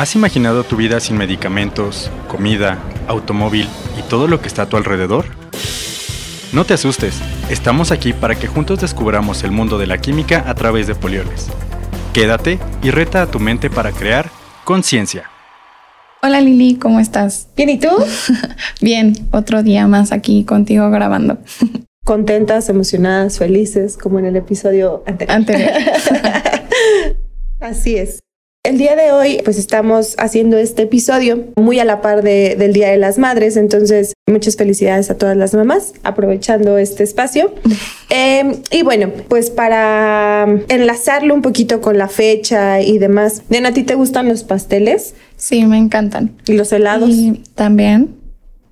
¿Has imaginado tu vida sin medicamentos, comida, automóvil y todo lo que está a tu alrededor? No te asustes, estamos aquí para que juntos descubramos el mundo de la química a través de polioles. Quédate y reta a tu mente para crear conciencia. Hola Lili, ¿cómo estás? Bien, ¿y tú? Bien, otro día más aquí contigo grabando. Contentas, emocionadas, felices, como en el episodio anterior. Anterior. Así es. El día de hoy, pues estamos haciendo este episodio muy a la par de- del Día de las Madres, entonces muchas felicidades a todas las mamás, aprovechando este espacio. Eh, y bueno, pues para enlazarlo un poquito con la fecha y demás, Diana, ¿a ti te gustan los pasteles Sí, me encantan. y los helados? Y también,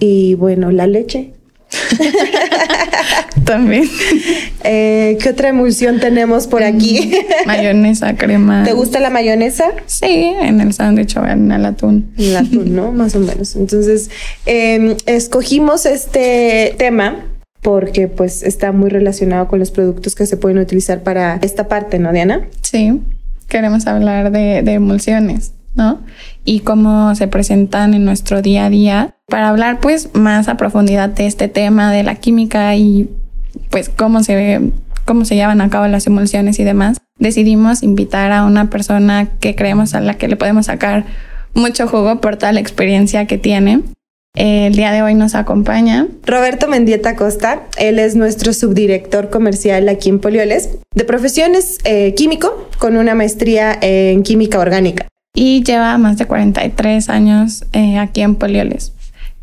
Y bueno, la leche. también. Eh, ¿Qué otra emulsión tenemos por aquí? Mayonesa, crema. ¿Te gusta la mayonesa? Sí, en el sándwich o en el atún. El atún, ¿no? Más o menos. Entonces, eh, escogimos este tema porque pues está muy relacionado con los productos que se pueden utilizar para esta parte, ¿no, Diana? Sí, queremos hablar de, de emulsiones, ¿no? Y cómo se presentan en nuestro día a día para hablar pues más a profundidad de este tema de la química y pues cómo se, cómo se llevan a cabo las emulsiones y demás. Decidimos invitar a una persona que creemos a la que le podemos sacar mucho jugo por toda la experiencia que tiene. El día de hoy nos acompaña Roberto Mendieta Costa, él es nuestro subdirector comercial aquí en Polioles. De profesión es eh, químico con una maestría en química orgánica. Y lleva más de 43 años eh, aquí en Polioles.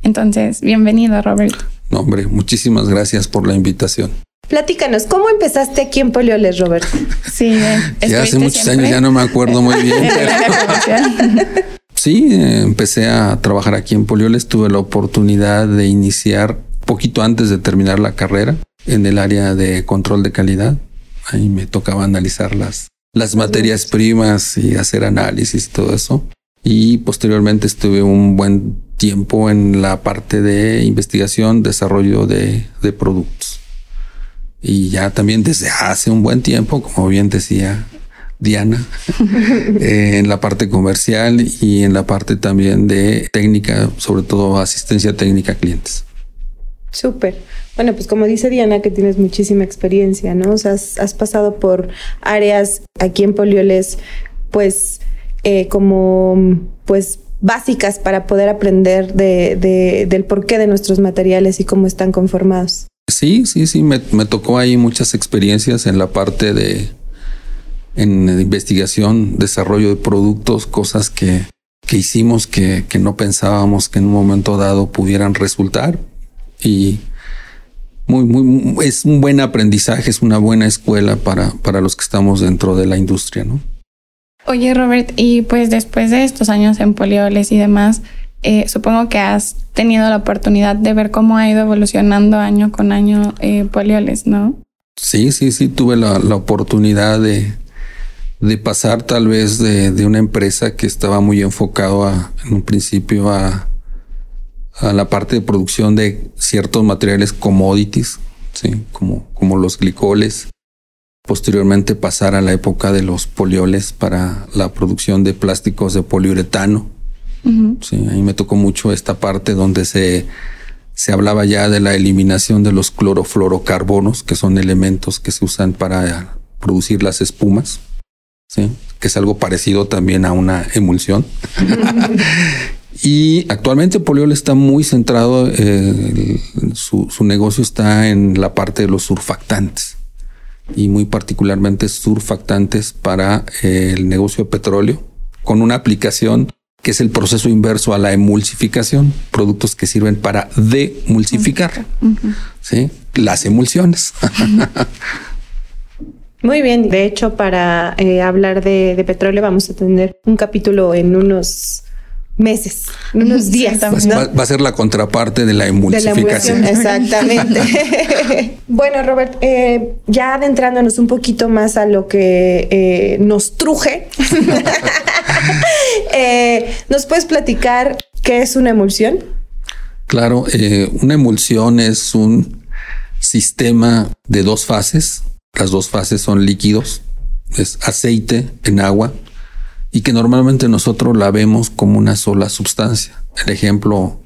Entonces, bienvenido, Roberto. No, hombre, muchísimas gracias por la invitación. Platícanos, ¿cómo empezaste aquí en Polioles, Roberto? Sí, bien. Ya hace ¿Estuviste muchos siempre años ya no me acuerdo muy bien. pero- sí, eh, empecé a trabajar aquí en Polioles. Tuve la oportunidad de iniciar poquito antes de terminar la carrera en el área de control de calidad. Ahí me tocaba analizar las, las materias primas y hacer análisis y todo eso. Y posteriormente estuve un buen tiempo en la parte de investigación, desarrollo de, de productos. Y ya también desde hace un buen tiempo, como bien decía Diana, eh, en la parte comercial y en la parte también de técnica, sobre todo asistencia técnica a clientes. Súper. Bueno, pues como dice Diana, que tienes muchísima experiencia, ¿no? O sea, has, pasado por áreas aquí en Polioles, pues, eh, como, pues, básicas para poder aprender de, de- del porqué de nuestros materiales y cómo están conformados. Sí, sí, sí, me, me tocó ahí muchas experiencias en la parte de en investigación, desarrollo de productos, cosas que, que hicimos que, que no pensábamos que en un momento dado pudieran resultar. Y muy, muy, es un buen aprendizaje, es una buena escuela para, para los que estamos dentro de la industria, ¿no? Oye, Robert, y pues después de estos años en Polioles y demás, eh, supongo que has tenido la oportunidad de ver cómo ha ido evolucionando año con año eh, Polioles, ¿no? Sí, sí, sí, tuve la, la oportunidad de, de pasar tal vez de, de una empresa que estaba muy enfocado a, en un principio a, a la parte de producción de ciertos materiales commodities, sí, como, como los glicoles. Posteriormente pasar a la época de los polioles para la producción de plásticos de poliuretano. Ujú. Sí, ahí me tocó mucho esta parte donde se, se hablaba ya de la eliminación de los clorofluorocarbonos, que son elementos que se usan para producir las espumas, sí, que es algo parecido también a una emulsión. y actualmente Poliol está muy centrado, eh, el- su, su negocio está en la parte de los surfactantes y muy particularmente surfactantes para eh, el negocio de petróleo con una aplicación que es el proceso inverso a la emulsificación, productos que sirven para demulsificar, ¿sí? las emulsiones. Muy bien. De hecho, para eh, hablar de, de petróleo vamos a tener un capítulo en unos meses, unos días. también. ¿no? va, va a ser la contraparte de la De la emulsificación. exactamente. bueno, Robert, eh, ya adentrándonos un poquito más a lo que eh, nos truje, eh, ¿nos puedes platicar qué es una emulsión? Claro, eh, una emulsión es un sistema de dos fases. Las dos fases son líquidos, es aceite en agua y que normalmente nosotros la vemos como una sola sustancia. El ejemplo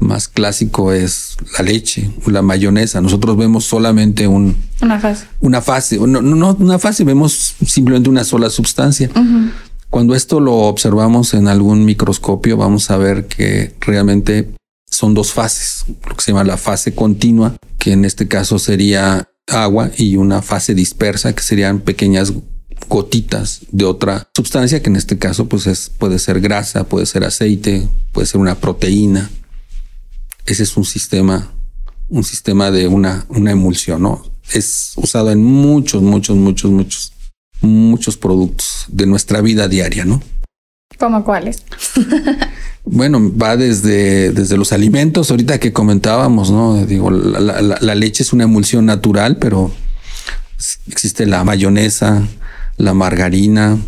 más clásico es la leche, la mayonesa. Nosotros vemos solamente un, una fase. Una fase, no, no una fase, vemos simplemente una sola sustancia. Cuando esto lo observamos en algún microscopio, vamos a ver que realmente son dos fases, lo que se llama la fase continua, que en este caso sería agua, y una fase dispersa, que serían pequeñas gotitas de otra sustancia, que en este caso pues es, puede ser grasa, puede ser aceite, puede ser una proteína. Ese es un sistema, un sistema de una, una emulsión, ¿no? Es usado en muchos, muchos, muchos, muchos, muchos productos de nuestra vida diaria, ¿no? ¿Cómo cuáles? bueno, va desde, desde los alimentos, ahorita que comentábamos, ¿no? Digo, la, la leche es una emulsión natural, pero existe la mayonesa, la margarina,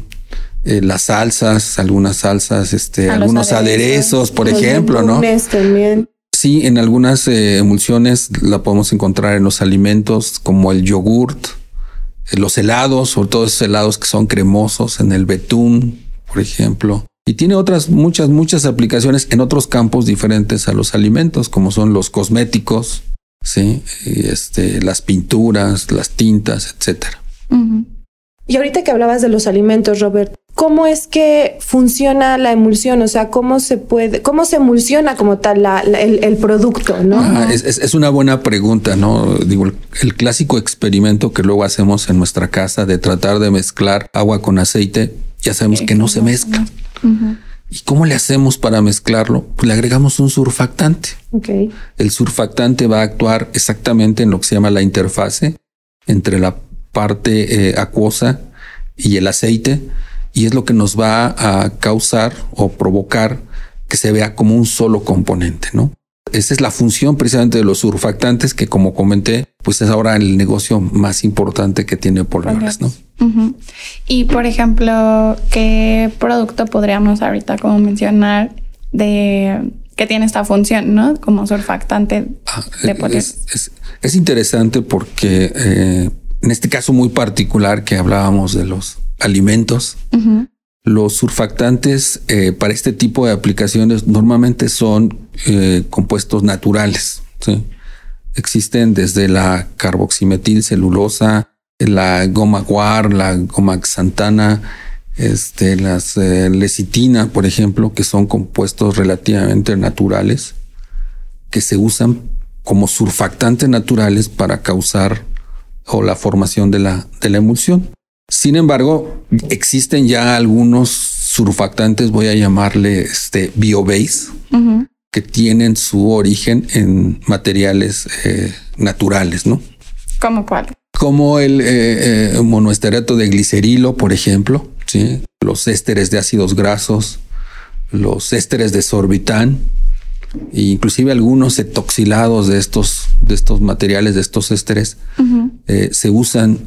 eh, las salsas, algunas salsas, este, algunos aderezos, por ejemplo, ¿no? También. Sí, en algunas eh, emulsiones la podemos encontrar en los alimentos como el yogurt, eh, los helados, sobre todo esos helados que son cremosos, en el betún, por ejemplo. Y tiene otras muchas, muchas aplicaciones en otros campos diferentes a los alimentos, como son los cosméticos, sí, este, las pinturas, las tintas, etcétera. Y ahorita que hablabas de los alimentos, Robert, ¿cómo es que funciona la emulsión? O sea, ¿cómo se puede, cómo se emulsiona como tal el, producto? ¿no? Ah, es, una buena pregunta, ¿no? Digo, el, clásico experimento que luego hacemos en nuestra casa de tratar de mezclar agua con aceite, ya sabemos que no se mezcla. ¿Y cómo le hacemos para mezclarlo? Pues le agregamos un surfactante. Okay. El surfactante va a actuar exactamente en lo que se llama la interfase entre la parte eh, acuosa y el aceite y es lo que nos va a causar o provocar que se vea como un solo componente, ¿no? Esa es la función precisamente de los surfactantes que como comenté, pues es ahora el negocio más importante que tiene Polioles, ¿no? Y por ejemplo, ¿qué producto podríamos ahorita como mencionar de que tiene esta función, ¿no? Como surfactante ah, de Es, es, interesante porque eh, en este caso muy particular que hablábamos de los alimentos, los surfactantes eh, para este tipo de aplicaciones normalmente son eh, compuestos naturales. Existen desde la carboximetilcelulosa, la goma guar, la goma xantana, este, las eh, lecitina, por ejemplo, que son compuestos relativamente naturales que se usan como surfactantes naturales para causar o la formación de la, de la emulsión. Sin embargo, existen ya algunos surfactantes, voy a llamarle este biobase, que tienen su origen en materiales eh, naturales, ¿no? ¿Cómo cuál? Como el eh, eh, monoesterato de glicerilo, por ejemplo, ¿sí? los ésteres de ácidos grasos, los ésteres de sorbitán, e inclusive algunos etoxilados de estos, de estos materiales, de estos ésteres, eh, se usan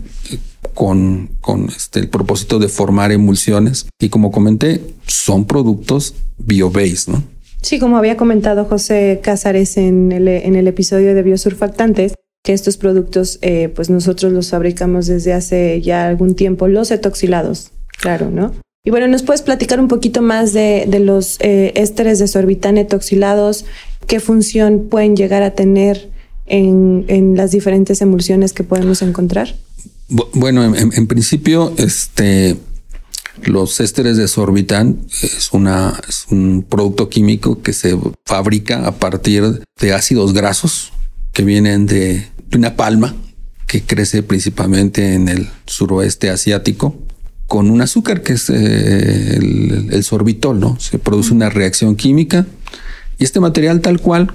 con, con este, el propósito de formar emulsiones y como comenté, son productos biobased, ¿no? Sí, como había comentado José Cázares en el, en el episodio de biosurfactantes, que estos productos, eh, pues nosotros los fabricamos desde hace ya algún tiempo, los etoxilados, claro, ¿no? Y bueno, ¿nos puedes platicar un poquito más de, los eh, ésteres de sorbitán etoxilados? ¿Qué función pueden llegar a tener en, las diferentes emulsiones que podemos encontrar? Bueno, en, principio, este, los ésteres de sorbitán es, una, es un producto químico que se fabrica a partir de ácidos grasos que vienen de una palma que crece principalmente en el suroeste asiático con un azúcar que es eh, el, sorbitol, ¿no? Se produce una reacción química y este material tal cual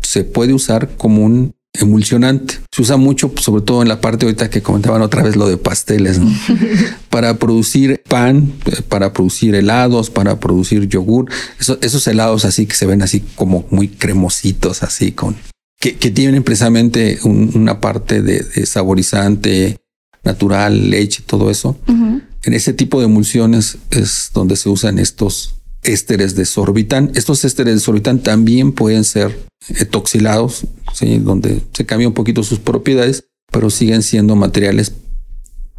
se puede usar como un emulsionante. Se usa mucho, sobre todo en la parte ahorita que comentaban otra vez lo de pasteles, ¿no? para producir pan, eh, para producir helados, para producir yogur. esos helados así que se ven así como muy cremositos, así con que, tienen precisamente una parte de, saborizante natural, leche, todo eso. En ese tipo de emulsiones es donde se usan estos ésteres de sorbitán. Estos ésteres de sorbitán también pueden ser etoxilados, donde se cambia un poquito sus propiedades, pero siguen siendo materiales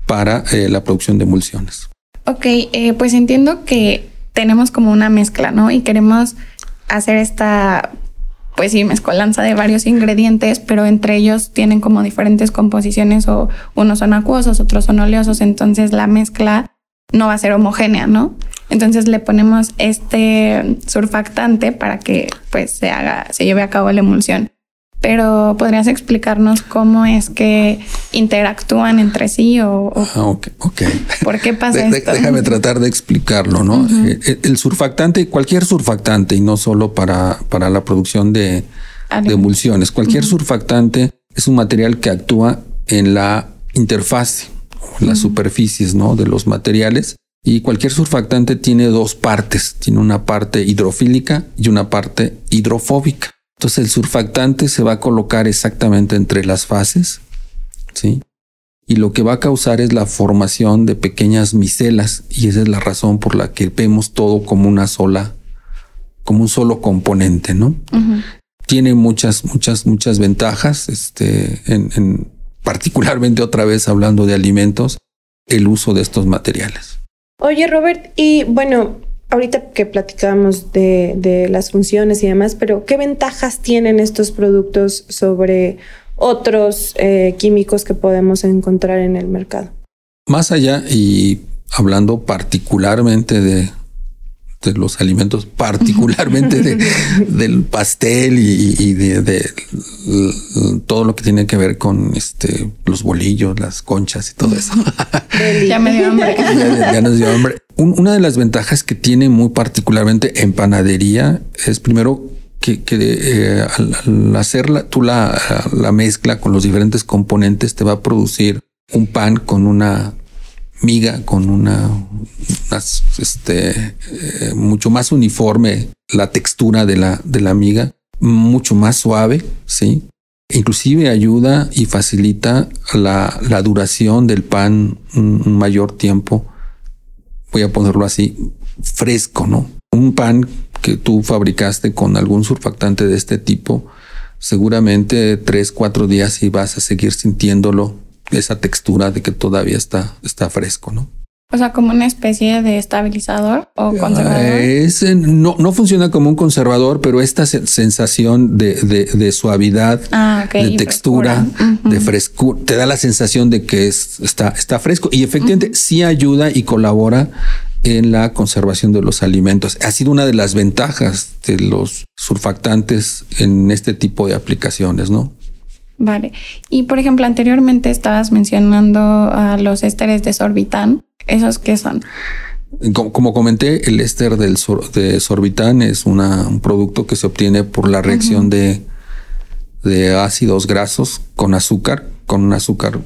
para eh, la producción de emulsiones. Ok, eh, pues entiendo que tenemos como una mezcla, ¿no? Y queremos hacer esta, pues sí, mezcolanza de varios ingredientes, pero entre ellos tienen como diferentes composiciones o unos son acuosos, otros son oleosos, entonces la mezcla no va a ser homogénea, ¿no? Entonces le ponemos este surfactante para que pues se haga, se lleve a cabo la emulsión pero ¿podrías explicarnos cómo es que interactúan entre sí o, ah, ok, por qué pasa esto? Déjame tratar de explicarlo, ¿no? El, surfactante, cualquier surfactante y no solo para, para la producción de, emulsiones, cualquier surfactante es un material que actúa en la interfaz, en las superficies, ¿no? De los materiales. Y cualquier surfactante tiene dos partes, tiene una parte hidrofílica y una parte hidrofóbica. Entonces el surfactante se va a colocar exactamente entre las fases, ¿sí? Y lo que va a causar es la formación de pequeñas micelas y esa es la razón por la que vemos todo como una sola, como un solo componente, ¿no? Tiene muchas, muchas, muchas ventajas, este, en, particularmente otra vez hablando de alimentos, el uso de estos materiales. Oye, Robert, y bueno, ahorita que platicábamos de, las funciones y demás, pero ¿qué ventajas tienen estos productos sobre otros eh, químicos que podemos encontrar en el mercado? Más allá y hablando particularmente de, de los alimentos, particularmente del pastel y, de, todo lo que tiene que ver con este los bolillos, las conchas y todo eso. ya me dio hambre. ya, nos dio hambre. una de las ventajas que tiene muy particularmente en panadería es primero que, eh, al, hacer la, tú la, la mezcla con los diferentes componentes te va a producir un pan con una miga con una, este, eh, mucho más uniforme la textura de la, de la miga, mucho más suave, sí. Inclusive ayuda y facilita la, la duración del pan un mayor tiempo. Voy a ponerlo así, fresco, ¿no? Un pan que tú fabricaste con algún surfactante de este tipo, seguramente tres, cuatro días y vas a seguir sintiéndolo esa textura de que todavía está, está fresco, ¿no? O sea, como una especie de estabilizador o ah, conservador. Es, no, no funciona como un conservador, pero esta sensación de, de, suavidad, ah, de textura, de frescura, te da la sensación de que es, está, está fresco y efectivamente sí ayuda y colabora en la conservación de los alimentos. Ha sido una de las ventajas de los surfactantes en este tipo de aplicaciones, ¿no? Vale. Y por ejemplo, anteriormente estabas mencionando a los ésteres de sorbitán. ¿Esos qué son? Como, comenté, el éster del de sorbitán es una, un producto que se obtiene por la reacción de, de ácidos grasos con azúcar, con un azúcar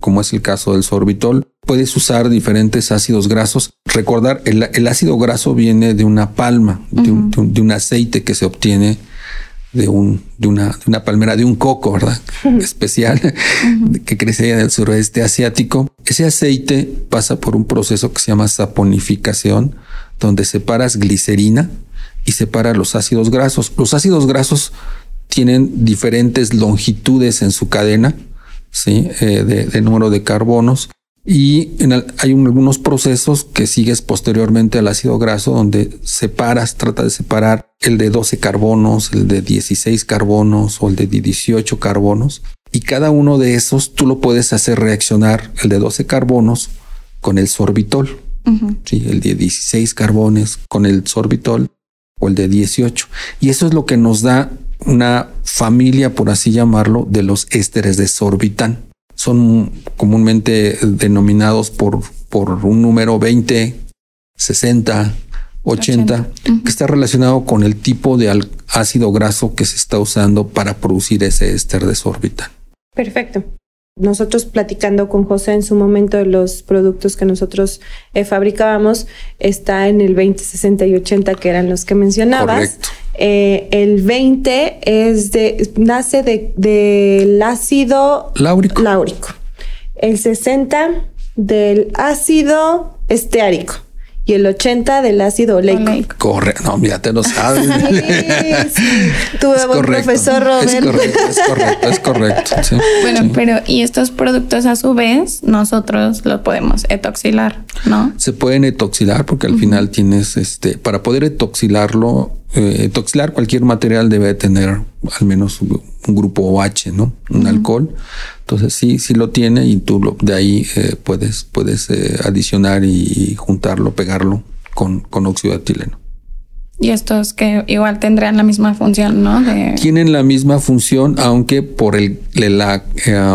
como es el caso del sorbitol. Puedes usar diferentes ácidos grasos. Recordar, el, ácido graso viene de una palma, de, un, de, un, aceite que se obtiene de, un, de, una, de una palmera, de un coco, ¿verdad? Especial que crece en el sureste asiático. Ese aceite pasa por un proceso que se llama saponificación, donde separas glicerina y separa los ácidos grasos. Los ácidos grasos tienen diferentes longitudes en su cadena, ¿sí? Eh, de, de número de carbonos y hay algunos procesos que sigues posteriormente al ácido graso donde separas, trata de separar el de 12 carbonos, el de 16 carbonos o el de 18 carbonos. Y cada uno de esos tú lo puedes hacer reaccionar, el de 12 carbonos con el sorbitol, el de 16 carbones con el sorbitol o el de 18. Y eso es lo que nos da una familia, por así llamarlo, de los ésteres de sorbitán son comúnmente denominados por, por un número 20, 60, 80, que está relacionado con el tipo de ácido graso que se está usando para producir ese éster de sorbitán. Perfecto. Nosotros platicando con José en su momento de los productos que nosotros eh, fabricábamos, está en el 20, 60 y 80 que eran los que mencionabas. Eh, el 20 es de, nace del ácido láurico. láurico. El 60 del ácido esteárico. Y el 80 del ácido oleico. Correcto, no, mira, te lo sabes. Sí, sí. Tuve buen profesor Robert. Es correcto, es correcto, es correcto. sí, Bueno, sí. pero y estos productos a su vez nosotros los podemos etoxilar, ¿no? Se pueden etoxilar porque al final tienes este, para poder etoxilarlo, eh, cualquier material debe tener al menos un grupo OH, ¿no? Un alcohol. Entonces sí, sí lo tiene y tú lo, de ahí eh, puedes, puedes eh, adicionar y, y juntarlo, pegarlo con, con óxido de etileno. Y estos que igual tendrían la misma función, ¿no? De Tienen la misma función, aunque por el, la,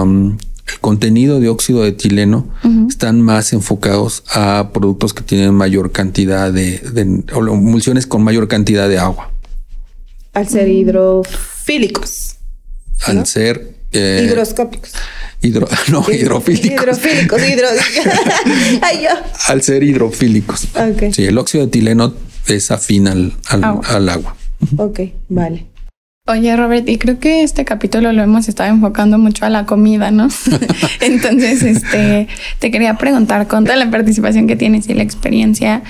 um, el contenido de óxido de etileno están más enfocados a productos que tienen mayor cantidad de, de o emulsiones con mayor cantidad de agua. Al ser hidrofílicos. Al ser eh, Higroscópicos. hidro, no, hidrofílicos. Hidrofílicos, hidro. Ay, yo. Al ser hidrofílicos. Sí, el óxido de etileno es afín al, al- Agua. al agua. Ok, vale. Oye, Robert, y creo que este capítulo lo hemos estado enfocando mucho a la comida, ¿no? Entonces, este, te quería preguntar, con toda la participación que tienes y la experiencia,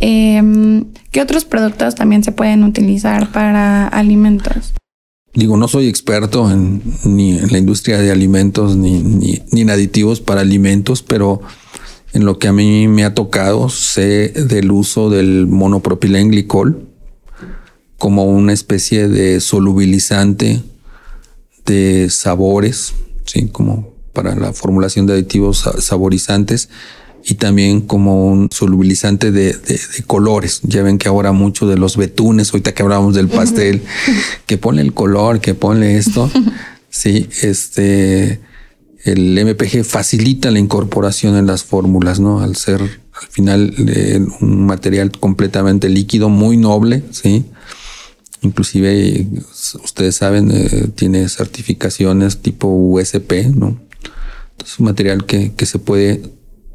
em, ¿qué otros productos también se pueden utilizar para alimentos? Digo, no soy experto en, ni en la industria de alimentos ni, ni, ni en aditivos para alimentos, pero en lo que a mí me ha tocado, sé del uso del monopropilenglicol como una especie de solubilizante de sabores, ¿sí? como para la formulación de aditivos sa- saborizantes y también como un solubilizante de, de- de colores. Ya ven que ahora mucho de los betunes, ahorita que hablábamos del pastel, que ponle el color, que ponle esto. sí, este, el MPG facilita la incorporación en las fórmulas, ¿no? Al ser al final eh, un material completamente líquido, muy noble, sí. Inclusive, ustedes saben, eh, tiene certificaciones tipo USP, ¿no? Entonces, un material que, que se puede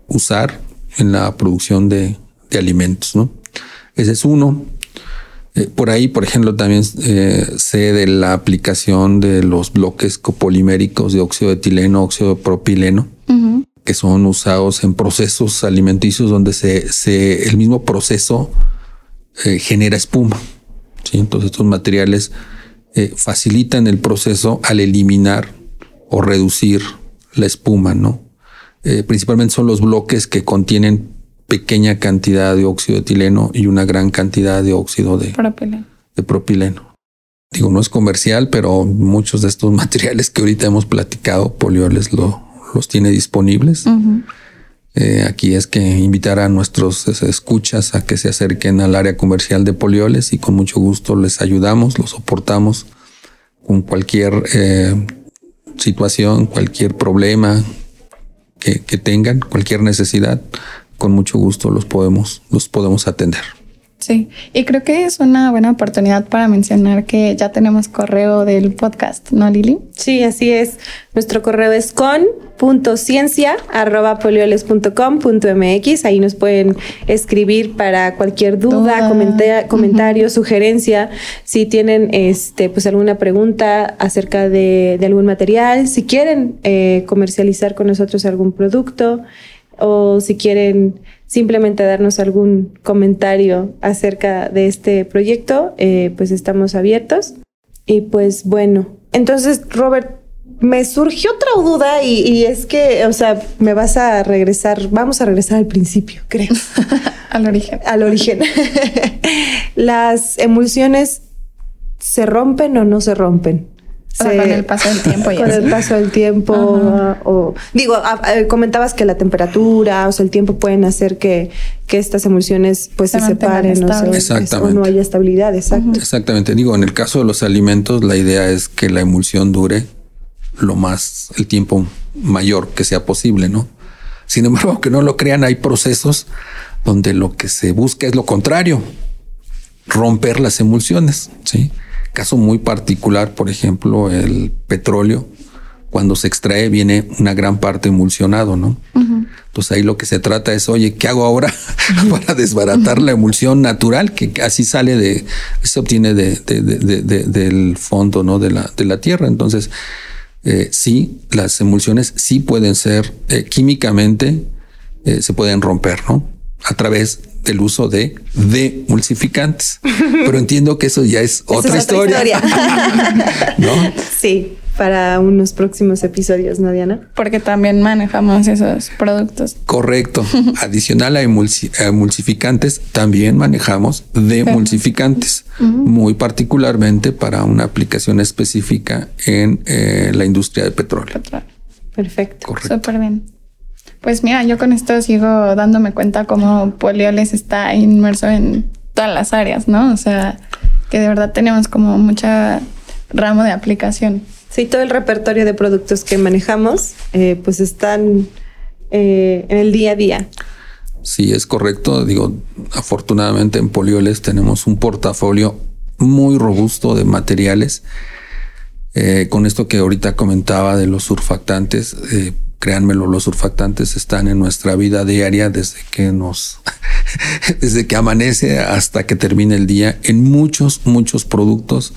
usar en la producción de, de alimentos, ¿no? Ese es uno. Eh, por ahí, por ejemplo, también eh, sé de la aplicación de los bloques copoliméricos de óxido de etileno, óxido de propileno, que son usados en procesos alimenticios donde se, se el mismo proceso eh, genera espuma. ¿Sí? Entonces estos materiales eh, facilitan el proceso al eliminar o reducir la espuma, ¿no? Eh, principalmente son los bloques que contienen pequeña cantidad de óxido de etileno y una gran cantidad de óxido de, Propileno. de propileno. Digo, no es comercial, pero muchos de estos materiales que ahorita hemos platicado, Polioles lo, los tiene disponibles. Ujú. Eh, aquí es que invitar a nuestros eh, escuchas a que se acerquen al área comercial de Polioles y con mucho gusto les ayudamos, los soportamos con cualquier eh, situación, cualquier problema que, que tengan, cualquier necesidad, con mucho gusto los podemos, los podemos atender. Sí, y creo que es una buena oportunidad para mencionar que ya tenemos correo del podcast, ¿no, Lili? Sí, así es. Nuestro correo es con.ciencia.polioles.com.mx. Ahí nos pueden escribir para cualquier duda, Duda. comenta- comentario, sugerencia. Si tienen este, pues alguna pregunta acerca de, de algún material, si quieren eh, comercializar con nosotros algún producto o si quieren simplemente darnos algún comentario acerca de este proyecto, eh, pues estamos abiertos. Y pues bueno, entonces Robert, me surgió otra duda y, y es que, o sea, me vas a regresar, vamos a regresar al principio, creo, Al origen. al origen. ¿Las emulsiones se rompen o no se rompen? Sea, Se- con el paso del tiempo y con así. el paso del tiempo o digo a- a- comentabas que la temperatura o sea el tiempo pueden hacer que, que estas emulsiones pues Se separen o, estables. se- o Exactamente. no haya estabilidad exacto Exactamente. Digo, en el caso de los alimentos, la idea es que la emulsión dure lo más, el tiempo mayor que sea posible, ¿no? Sin embargo, aunque no lo crean, hay procesos donde lo que se busca es lo contrario, romper las emulsiones, ¿sí? Caso muy particular, por ejemplo, el petróleo, cuando se extrae viene una gran parte emulsionado, ¿no? Entonces ahí lo que se trata es, oye, ¿qué hago ahora para desbaratar la emulsión natural que así sale de, se obtiene de, de- de- de- de- del fondo, ¿no? De la, de la tierra. Entonces, eh, sí, las emulsiones sí pueden ser eh, químicamente, eh, se pueden romper, ¿no? A través del uso de demulsificantes. Pero entiendo que eso ya es otra, historia. ¿No? Sí, para unos próximos episodios, ¿no, Diana? Porque también manejamos esos productos. Correcto. Adicional a emulsificantes, también manejamos demulsificantes, muy particularmente para una aplicación específica en eh, la industria de petróleo. Perfecto. Correcto. Súper bien. Pues mira, yo con esto sigo dándome cuenta cómo Polioles está inmerso en todas las áreas, ¿no? O sea, que de verdad tenemos como mucha ramo de aplicación. Sí, todo el repertorio de productos que manejamos, eh, pues están eh, en el día a día. Sí, es correcto. Digo, afortunadamente en Polioles tenemos un portafolio muy robusto de materiales. Eh, con esto que ahorita comentaba de los surfactantes, créanmelo, los surfactantes están en nuestra vida diaria desde que nos, desde que amanece hasta que termina el día en muchos, muchos productos.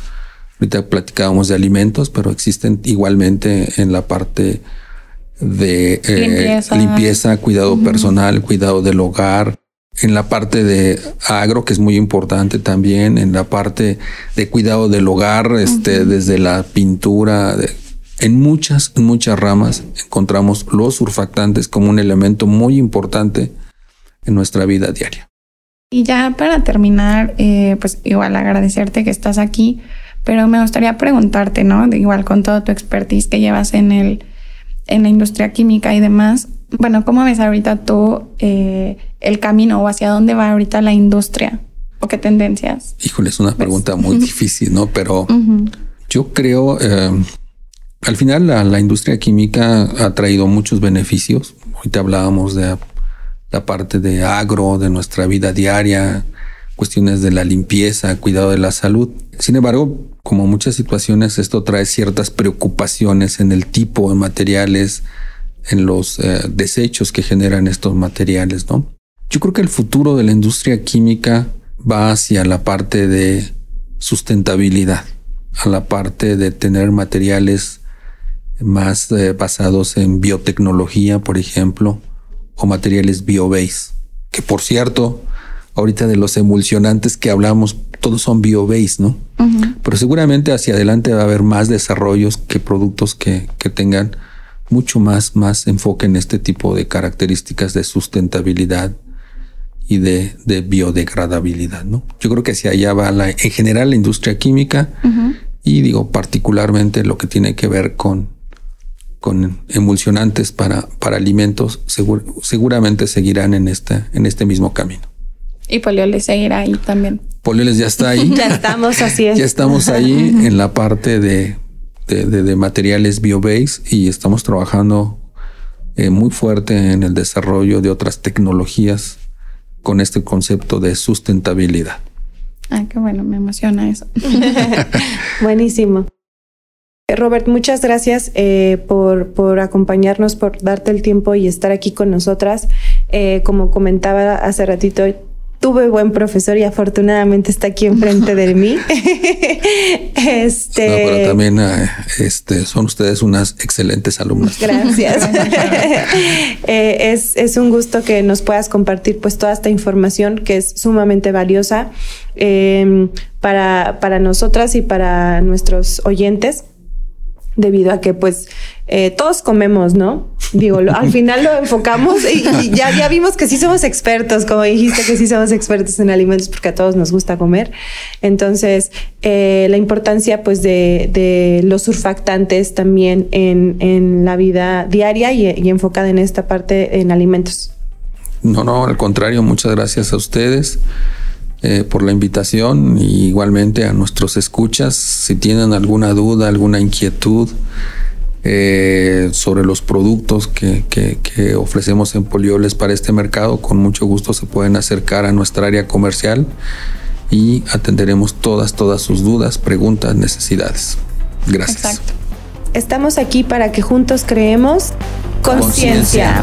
Ahorita platicábamos de alimentos, pero existen igualmente en la parte de eh, limpieza. cuidado personal, cuidado del hogar, en la parte de agro, que es muy importante también, en la parte de cuidado del hogar, este, desde la pintura, de, en muchas, en muchas ramas encontramos los surfactantes como un elemento muy importante en nuestra vida diaria. Y ya para terminar, eh, pues igual agradecerte que estás aquí, pero me gustaría preguntarte, ¿no? Igual con todo tu expertise que llevas en el en la industria química y demás, bueno, ¿cómo ves ahorita tú eh, el camino o hacia dónde va ahorita la industria o qué tendencias? Híjole, es una pregunta muy difícil, ¿no? Pero yo creo eh, al final la, industria química ha traído muchos beneficios. Ahorita hablábamos de la parte de agro, de nuestra vida diaria, cuestiones de la limpieza, cuidado de la salud. Sin embargo, como muchas situaciones, esto trae ciertas preocupaciones en el tipo de materiales, en los eh, desechos que generan estos materiales, ¿no? Yo creo que el futuro de la industria química va hacia la parte de sustentabilidad, a la parte de tener materiales más eh, basados en biotecnología, por ejemplo, o materiales biobase, que por cierto, ahorita de los emulsionantes que hablamos, todos son biobase, ¿no? Pero seguramente hacia adelante va a haber más desarrollos que productos que, que tengan mucho más, más enfoque en este tipo de características de sustentabilidad y de, de biodegradabilidad, ¿no? Yo creo que hacia allá va la, en general la industria química y digo particularmente lo que tiene que ver con con emulsionantes para, para alimentos, seguramente seguirán en este, en este mismo camino. Y Polioles seguirá ahí también. Polioles ya está ahí. ya estamos, así es. Ya estamos ahí en la parte de, de, materiales biobase y estamos trabajando eh, muy fuerte en el desarrollo de otras tecnologías con este concepto de sustentabilidad. Ah, qué bueno, me emociona eso. Buenísimo. Robert, muchas gracias eh, por, por, acompañarnos, por darte el tiempo y estar aquí con nosotras. Eh, como comentaba hace ratito, tuve buen profesor y afortunadamente está aquí enfrente de mí. este... pero también eh, este, son ustedes unas excelentes alumnas. Gracias. es, es, un gusto que nos puedas compartir pues toda esta información que es sumamente valiosa para, para nosotras y para nuestros oyentes debido a que pues eh, todos comemos, ¿no? Digo, al final lo enfocamos y, ya, ya vimos que sí somos expertos, como dijiste que sí somos expertos en alimentos porque a todos nos gusta comer. Entonces, eh, la importancia pues de, los surfactantes también en, en la vida diaria y enfocada en esta parte en alimentos. No, no, al contrario, muchas gracias a ustedes. Eh, por la invitación y igualmente a nuestros escuchas. Si tienen alguna duda, alguna inquietud eh, sobre los productos que, que, ofrecemos en Polioles para este mercado, con mucho gusto se pueden acercar a nuestra área comercial y atenderemos todas, todas sus dudas, preguntas, necesidades. Gracias. Estamos aquí para que juntos creemos conciencia.